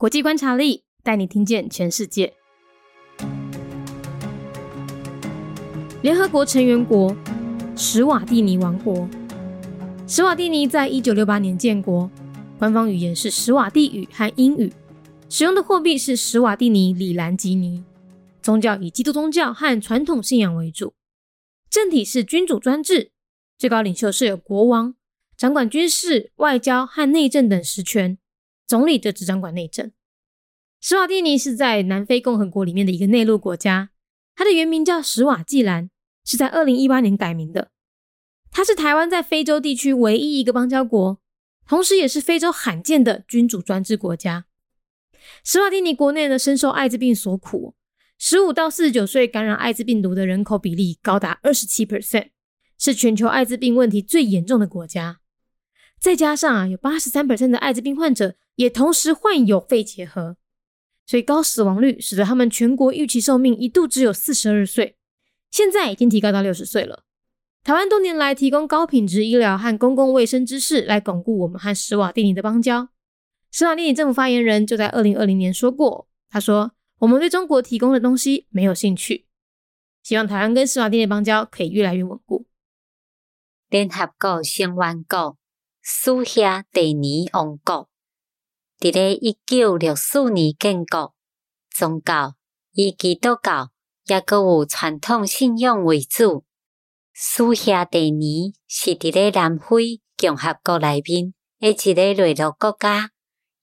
国际观察力带你听见全世界。联合国成员国史瓦蒂尼王国。史瓦蒂尼在一九六八年建国，官方语言是史瓦蒂语和英语，使用的货币是史瓦蒂尼里兰吉尼，宗教以基督宗教和传统信仰为主，政体是君主专制，最高领袖是有国王。掌管军事、外交和内政等实权，总理则只掌管内政。史瓦蒂尼是在南非共和国里面的一个内陆国家，它的原名叫史瓦济兰，是在二零一八年改名的。它是台湾在非洲地区唯一一个邦交国，同时也是非洲罕见的君主专制国家。史瓦蒂尼国内呢深受艾滋病所苦，十五到四十九岁感染艾滋病毒的人口比例高达二十七 percent，是全球艾滋病问题最严重的国家。再加上啊，有八十三的艾滋病患者也同时患有肺结核，所以高死亡率使得他们全国预期寿命一度只有四十二岁，现在已经提高到六十岁了。台湾多年来提供高品质医疗和公共卫生知识，来巩固我们和史瓦蒂尼的邦交。史瓦蒂尼政府发言人就在二零二零年说过，他说：“我们对中国提供的东西没有兴趣，希望台湾跟史瓦蒂尼邦交可以越来越稳固。”联合国成员国。苏夏第二王国，伫咧一九六四年建国，宗教以基督教，也阁有传统信仰为主。苏夏第二是伫咧南非共和国内面诶一个内陆国家，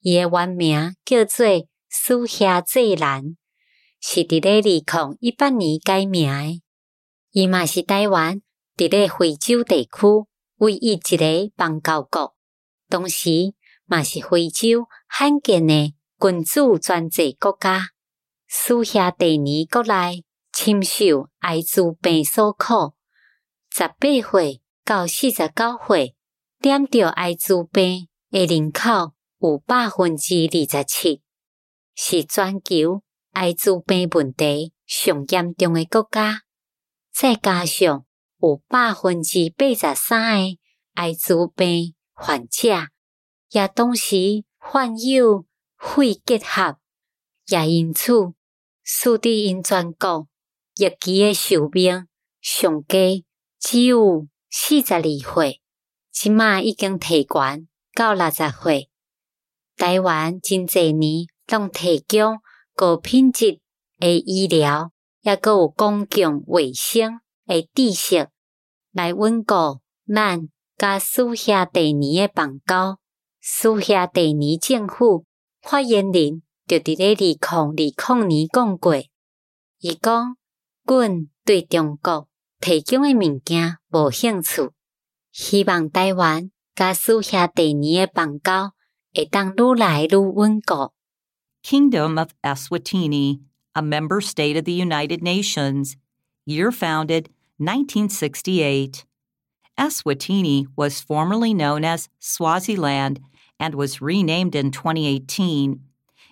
伊诶原名叫做苏夏济兰，是伫咧二零一八年改名诶。伊嘛是台湾伫咧非洲地区。唯一一个邦交国，同时嘛是非洲罕见的君主专制国家。苏夏第二国内深受艾滋病所苦，十八岁到四十九岁染着艾滋病的人口有百分之二十七，是全球艾滋病问题上严重的国家。再加上有百分之八十三诶艾滋病患者，也同时患有肺结核，也因此使得因全国疫期诶寿命上低只有四十二岁，即马已经提悬到六十岁。台湾真济年拢提供高品质诶医疗，也阁有公共卫生。诶，知识来稳固咱甲苏夏第二诶邦交。苏夏第二政府发言人就伫咧二零二零年讲过，伊讲，阮对中国提供诶物件无兴趣，希望台湾甲苏夏第二诶邦交会当愈来愈稳固。Kingdom of Eswatini, a member state of the United Nations, year founded 1968. Eswatini was formerly known as Swaziland and was renamed in 2018.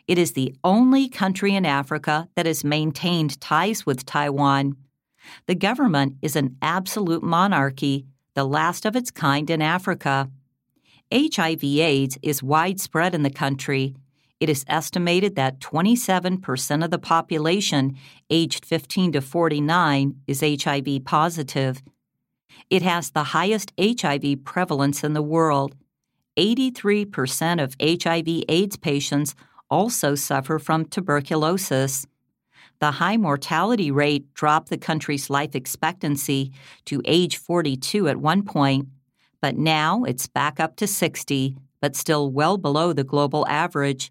It is the only country in Africa that has maintained ties with Taiwan. The government is an absolute monarchy, the last of its kind in Africa. HIV/AIDS is widespread in the country it is estimated that 27% of the population aged 15 to 49 is HIV positive. It has the highest HIV prevalence in the world. 83% of HIV AIDS patients also suffer from tuberculosis. The high mortality rate dropped the country's life expectancy to age 42 at one point, but now it's back up to 60, but still well below the global average.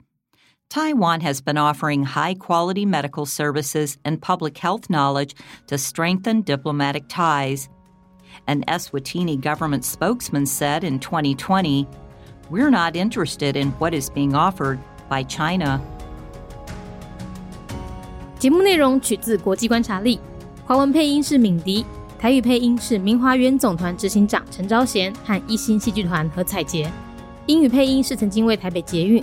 Taiwan has been offering high quality medical services and public health knowledge to strengthen diplomatic ties. An Eswatini government spokesman said in 2020, We're not interested in what is being offered by China. 节目内容取自国际观察力，华文配音是敏迪，台语配音是明华园总团执行长陈昭贤和一星戏剧团何彩杰。英语配音是曾经为台北捷运、